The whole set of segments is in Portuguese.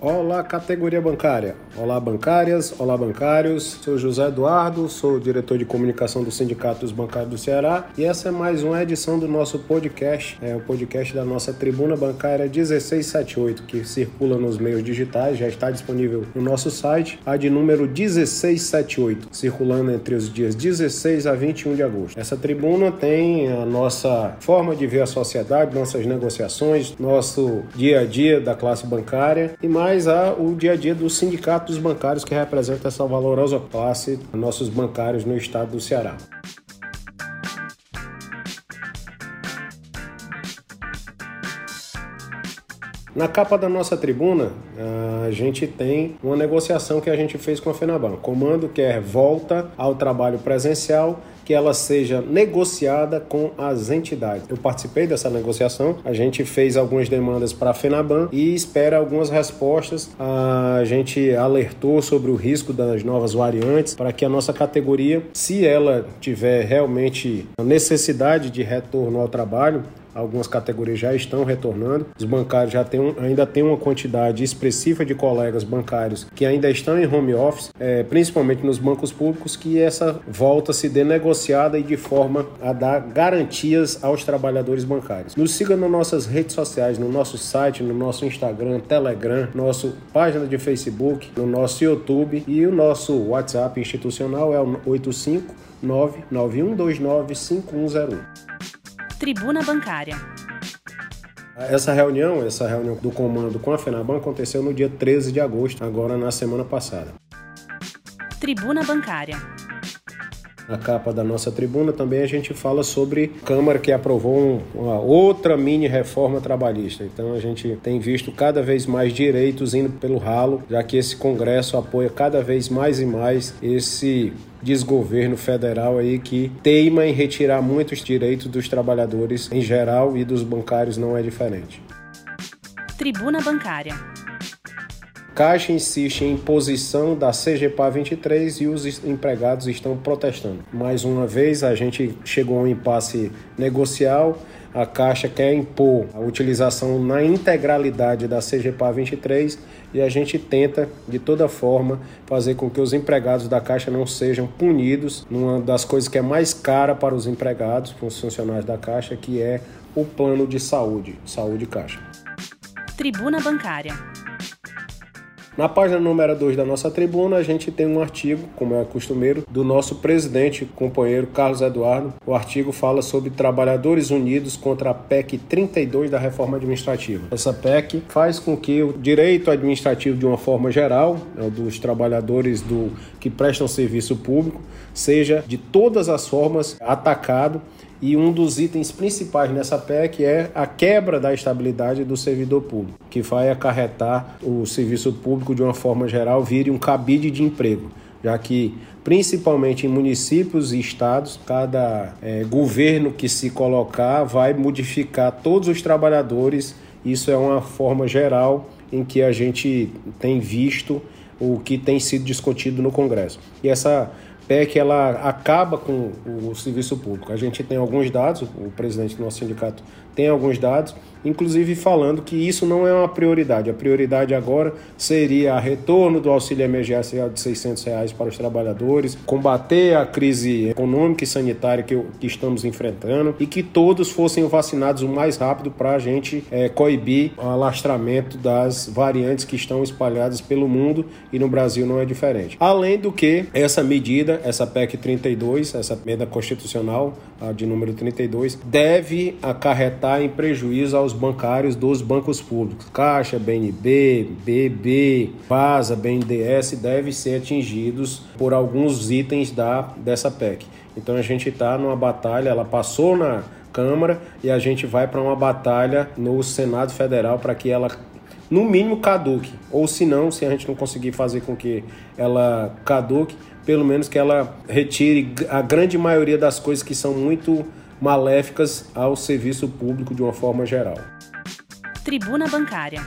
Olá, categoria bancária. Olá, bancárias. Olá, bancários. Sou José Eduardo, sou diretor de comunicação do Sindicato dos Bancários do Ceará e essa é mais uma edição do nosso podcast, é o podcast da nossa Tribuna Bancária 1678, que circula nos meios digitais, já está disponível no nosso site, a de número 1678, circulando entre os dias 16 a 21 de agosto. Essa tribuna tem a nossa forma de ver a sociedade, nossas negociações, nosso dia a dia da classe bancária e mais mais a, o dia a dia do sindicato dos bancários que representa essa valorosa classe, nossos bancários no estado do Ceará. Na capa da nossa tribuna, a gente tem uma negociação que a gente fez com a FENABAN. Comando quer volta ao trabalho presencial que ela seja negociada com as entidades. Eu participei dessa negociação, a gente fez algumas demandas para a FENABAN e espera algumas respostas. A gente alertou sobre o risco das novas variantes para que a nossa categoria, se ela tiver realmente a necessidade de retorno ao trabalho, algumas categorias já estão retornando. Os bancários já têm, ainda tem uma quantidade expressiva de colegas bancários que ainda estão em home office, é, principalmente nos bancos públicos, que essa volta se dê negociada e de forma a dar garantias aos trabalhadores bancários. Nos siga nas nossas redes sociais, no nosso site, no nosso Instagram, Telegram, nossa página de Facebook, no nosso YouTube e o nosso WhatsApp institucional é o 859 9129 5101. Tribuna Bancária. Essa reunião, essa reunião do comando com a FENABAN aconteceu no dia 13 de agosto, agora na semana passada. Tribuna Bancária. Na capa da nossa tribuna também a gente fala sobre Câmara que aprovou uma outra mini reforma trabalhista. Então a gente tem visto cada vez mais direitos indo pelo ralo, já que esse Congresso apoia cada vez mais e mais esse desgoverno federal aí que teima em retirar muitos direitos dos trabalhadores em geral e dos bancários não é diferente. Tribuna Bancária. Caixa insiste em imposição da CGPA 23 e os empregados estão protestando. Mais uma vez, a gente chegou a um impasse negocial a Caixa quer impor a utilização na integralidade da CGPA 23 e a gente tenta, de toda forma, fazer com que os empregados da Caixa não sejam punidos numa das coisas que é mais cara para os empregados, para os funcionários da Caixa, que é o plano de saúde, saúde Caixa. Tribuna Bancária. Na página número 2 da nossa tribuna, a gente tem um artigo, como é costumeiro, do nosso presidente, companheiro Carlos Eduardo. O artigo fala sobre trabalhadores unidos contra a PEC 32 da reforma administrativa. Essa PEC faz com que o direito administrativo, de uma forma geral, né, dos trabalhadores do que prestam serviço público, seja de todas as formas atacado e um dos itens principais nessa PEC é a quebra da estabilidade do servidor público, que vai acarretar o serviço público de uma forma geral vire um cabide de emprego, já que principalmente em municípios e estados, cada é, governo que se colocar vai modificar todos os trabalhadores. Isso é uma forma geral em que a gente tem visto o que tem sido discutido no Congresso. E essa PEC ela acaba com o serviço público. A gente tem alguns dados, o presidente do nosso sindicato tem alguns dados, inclusive falando que isso não é uma prioridade. A prioridade agora seria a retorno do auxílio emergencial de 600 reais para os trabalhadores, combater a crise econômica e sanitária que, que estamos enfrentando e que todos fossem vacinados o mais rápido para a gente é, coibir o alastramento das variantes que estão espalhadas pelo mundo e no Brasil não é diferente. Além do que essa medida, essa PEC 32, essa emenda constitucional a de número 32, deve acarretar em prejuízo aos bancários dos bancos públicos. Caixa, BNB, BB, PASA, BNDES devem ser atingidos por alguns itens da, dessa PEC. Então a gente está numa batalha, ela passou na Câmara e a gente vai para uma batalha no Senado Federal para que ela no mínimo caduque, ou se não, se a gente não conseguir fazer com que ela caduque, pelo menos que ela retire a grande maioria das coisas que são muito maléficas ao serviço público de uma forma geral. Tribuna Bancária.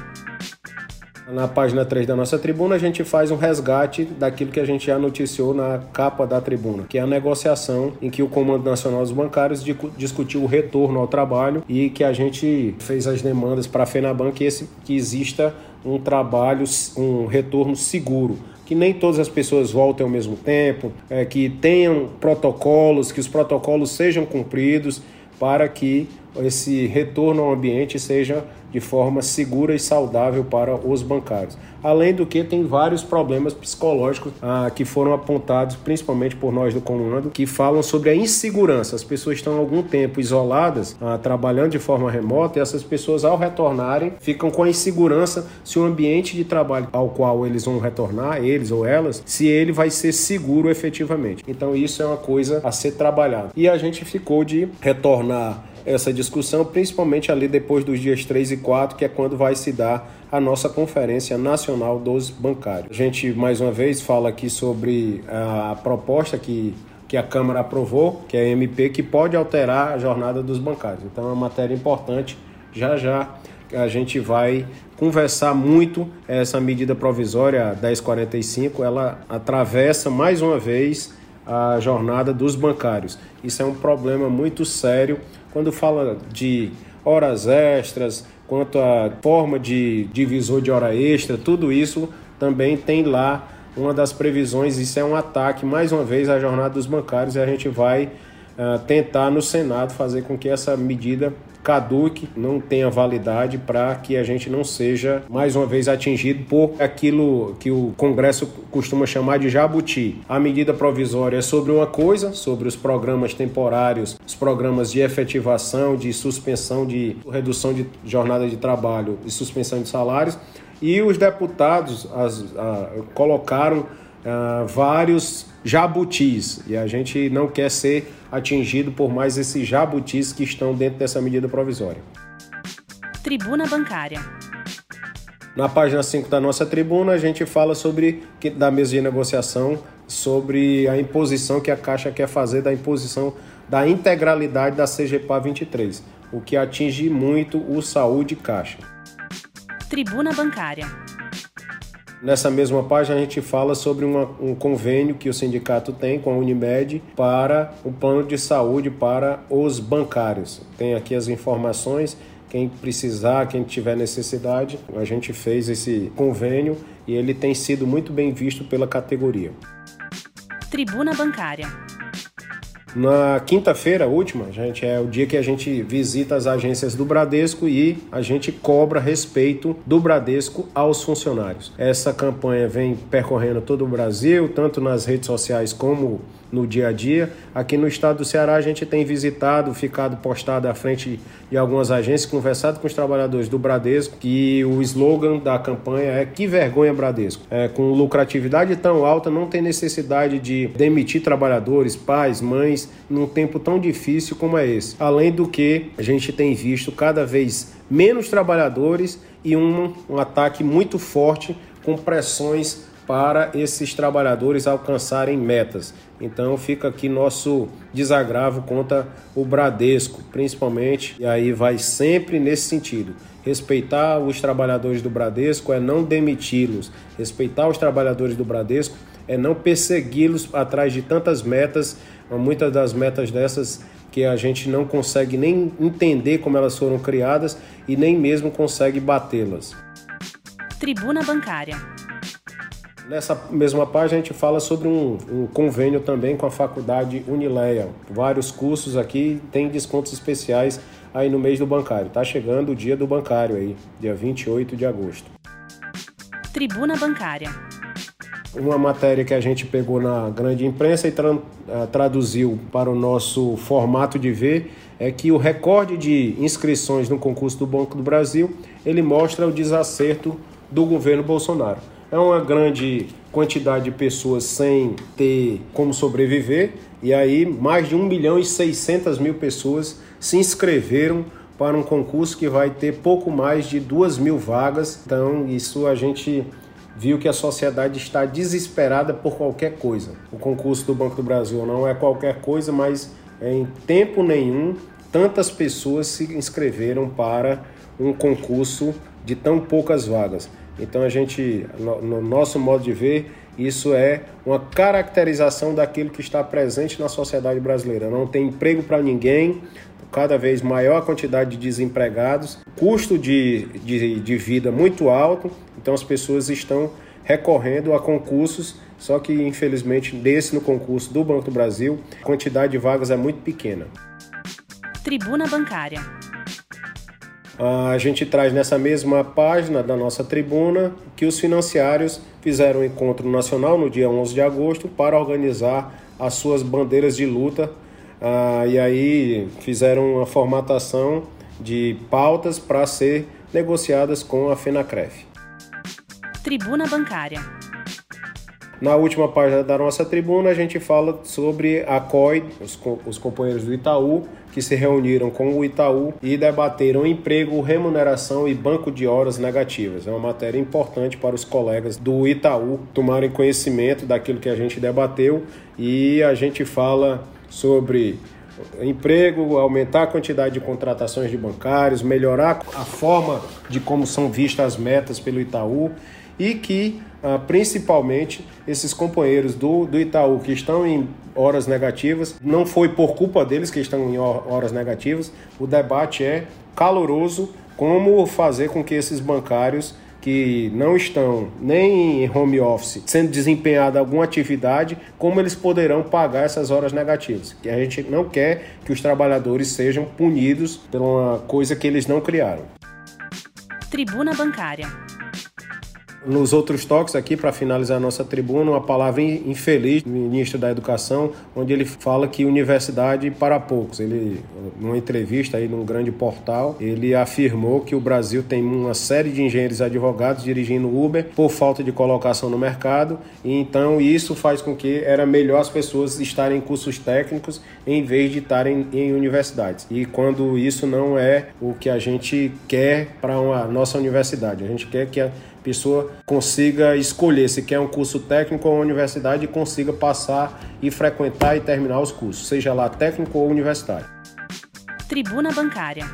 Na página 3 da nossa tribuna, a gente faz um resgate daquilo que a gente já noticiou na capa da tribuna, que é a negociação em que o Comando Nacional dos Bancários discutiu o retorno ao trabalho e que a gente fez as demandas para a FENABAN que, esse, que exista um trabalho, um retorno seguro. Que nem todas as pessoas voltem ao mesmo tempo, é, que tenham protocolos, que os protocolos sejam cumpridos para que esse retorno ao ambiente seja de forma segura e saudável para os bancários. Além do que, tem vários problemas psicológicos ah, que foram apontados, principalmente por nós do comando, que falam sobre a insegurança. As pessoas estão algum tempo isoladas, ah, trabalhando de forma remota, e essas pessoas, ao retornarem, ficam com a insegurança se o ambiente de trabalho ao qual eles vão retornar, eles ou elas, se ele vai ser seguro efetivamente. Então, isso é uma coisa a ser trabalhada. E a gente ficou de retornar essa discussão, principalmente ali depois dos dias 3 e 4, que é quando vai se dar a nossa Conferência Nacional dos Bancários. A gente, mais uma vez, fala aqui sobre a proposta que, que a Câmara aprovou, que é a MP, que pode alterar a jornada dos bancários. Então, é uma matéria importante. Já já a gente vai conversar muito essa medida provisória 1045, ela atravessa mais uma vez a jornada dos bancários. Isso é um problema muito sério quando fala de horas extras, quanto à forma de divisor de hora extra, tudo isso também tem lá uma das previsões. Isso é um ataque, mais uma vez, à jornada dos bancários e a gente vai uh, tentar no Senado fazer com que essa medida caduque, não tenha validade para que a gente não seja mais uma vez atingido por aquilo que o Congresso costuma chamar de jabuti. A medida provisória é sobre uma coisa, sobre os programas temporários, os programas de efetivação, de suspensão de redução de jornada de trabalho e suspensão de salários. E os deputados as, a, colocaram uh, vários jabutis e a gente não quer ser atingido por mais esses jabutis que estão dentro dessa medida provisória. Tribuna Bancária. Na página 5 da nossa tribuna, a gente fala sobre da mesa de negociação sobre a imposição que a Caixa quer fazer da imposição da integralidade da CGPA 23, o que atinge muito o saúde Caixa. Tribuna Bancária. Nessa mesma página, a gente fala sobre uma, um convênio que o sindicato tem com a Unimed para o plano de saúde para os bancários. Tem aqui as informações. Quem precisar, quem tiver necessidade, a gente fez esse convênio e ele tem sido muito bem visto pela categoria. Tribuna Bancária. Na quinta-feira última, gente, é o dia que a gente visita as agências do Bradesco e a gente cobra respeito do Bradesco aos funcionários. Essa campanha vem percorrendo todo o Brasil, tanto nas redes sociais como no dia a dia. Aqui no estado do Ceará, a gente tem visitado, ficado postado à frente de algumas agências, conversado com os trabalhadores do Bradesco, que o slogan da campanha é Que vergonha Bradesco. É, com lucratividade tão alta, não tem necessidade de demitir trabalhadores, pais, mães, num tempo tão difícil como é esse. Além do que a gente tem visto cada vez menos trabalhadores e um, um ataque muito forte com pressões para esses trabalhadores alcançarem metas. Então fica aqui nosso desagravo contra o Bradesco, principalmente, e aí vai sempre nesse sentido. Respeitar os trabalhadores do Bradesco é não demiti-los. Respeitar os trabalhadores do Bradesco é não persegui-los atrás de tantas metas, muitas das metas dessas que a gente não consegue nem entender como elas foram criadas e nem mesmo consegue batê-las. Tribuna Bancária Nessa mesma página a gente fala sobre um, um, convênio também com a faculdade Unileia. Vários cursos aqui têm descontos especiais aí no mês do bancário. Tá chegando o dia do bancário aí, dia 28 de agosto. Tribuna Bancária. Uma matéria que a gente pegou na grande imprensa e tra eh, traduziu para o nosso formato de ver é que o recorde de inscrições no concurso do Banco do Brasil, ele mostra o desacerto do governo Bolsonaro é uma grande quantidade de pessoas sem ter como sobreviver, e aí mais de 1 milhão e 600 mil pessoas se inscreveram para um concurso que vai ter pouco mais de 2 mil vagas. Então, isso a gente viu que a sociedade está desesperada por qualquer coisa. O concurso do Banco do Brasil não é qualquer coisa, mas em tempo nenhum tantas pessoas se inscreveram para um concurso de tão poucas vagas. Então a gente, no, no nosso modo de ver, isso é uma caracterização daquilo que está presente na sociedade brasileira. Não tem emprego para ninguém, cada vez maior a quantidade de desempregados, custo de, de, de vida muito alto, então as pessoas estão recorrendo a concursos, só que infelizmente desse no concurso do Banco do Brasil, a quantidade de vagas é muito pequena. Tribuna Bancária. A gente traz nessa mesma página da nossa tribuna que os financiários fizeram um encontro nacional no dia 11 de agosto para organizar as suas bandeiras de luta ah, e aí fizeram uma formatação de pautas para ser negociadas com a FENACREF. Tribuna Bancária. Na última página da nossa tribuna, a gente fala sobre a COI, os, os companheiros do Itaú, que se reuniram com o Itaú e debateram emprego, remuneração e banco de horas negativas. É uma matéria importante para os colegas do Itaú tomarem conhecimento daquilo que a gente debateu e a gente fala sobre emprego, aumentar a quantidade de contratações de bancários, melhorar a forma de como são vistas as metas pelo Itaú e que ah, principalmente esses companheiros do, do Itaú que estão em horas negativas, não foi por culpa deles que estão em horas negativas, o debate é caloroso como fazer com que esses bancários que não estão nem em home office sendo desempenhada alguma atividade, como eles poderão pagar essas horas negativas. Que a gente não quer que os trabalhadores sejam punidos por uma coisa que eles não criaram. Tribuna Bancária nos outros toques aqui, para finalizar a nossa tribuna, uma palavra infeliz do ministro da Educação, onde ele fala que universidade para poucos. Ele, numa entrevista aí num grande portal, ele afirmou que o Brasil tem uma série de engenheiros advogados dirigindo Uber por falta de colocação no mercado, e então isso faz com que era melhor as pessoas estarem em cursos técnicos em vez de estarem em universidades. E quando isso não é o que a gente quer para a nossa universidade, a gente quer que a pessoa consiga escolher se quer um curso técnico ou universidade e consiga passar e frequentar e terminar os cursos, seja lá técnico ou universitário. Tribuna Bancária.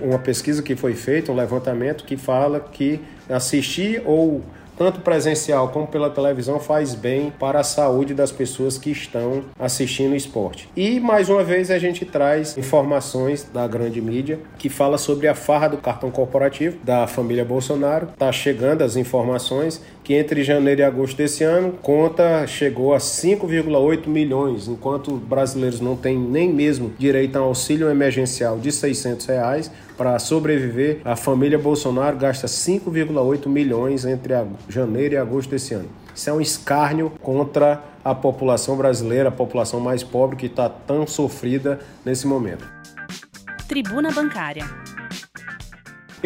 Uma pesquisa que foi feita, um levantamento que fala que assistir ou tanto presencial como pela televisão, faz bem para a saúde das pessoas que estão assistindo o esporte. E mais uma vez a gente traz informações da grande mídia que fala sobre a farra do cartão corporativo da família Bolsonaro. Tá chegando as informações que entre janeiro e agosto desse ano, conta chegou a 5,8 milhões, enquanto brasileiros não têm nem mesmo direito a um auxílio emergencial de 600 reais para sobreviver. A família Bolsonaro gasta 5,8 milhões entre janeiro e agosto desse ano. Isso é um escárnio contra a população brasileira, a população mais pobre que está tão sofrida nesse momento. Tribuna Bancária.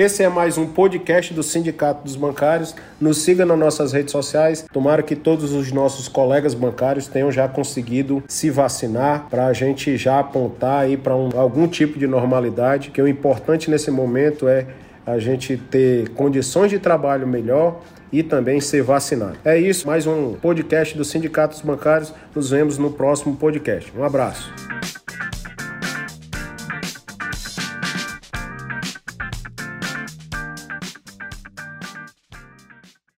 Esse é mais um podcast do Sindicato dos Bancários. Nos siga nas nossas redes sociais. Tomara que todos os nossos colegas bancários tenham já conseguido se vacinar para a gente já apontar aí para um, algum tipo de normalidade. Que o importante nesse momento é a gente ter condições de trabalho melhor e também ser vacinado. É isso, mais um podcast do Sindicato dos Bancários. Nos vemos no próximo podcast. Um abraço.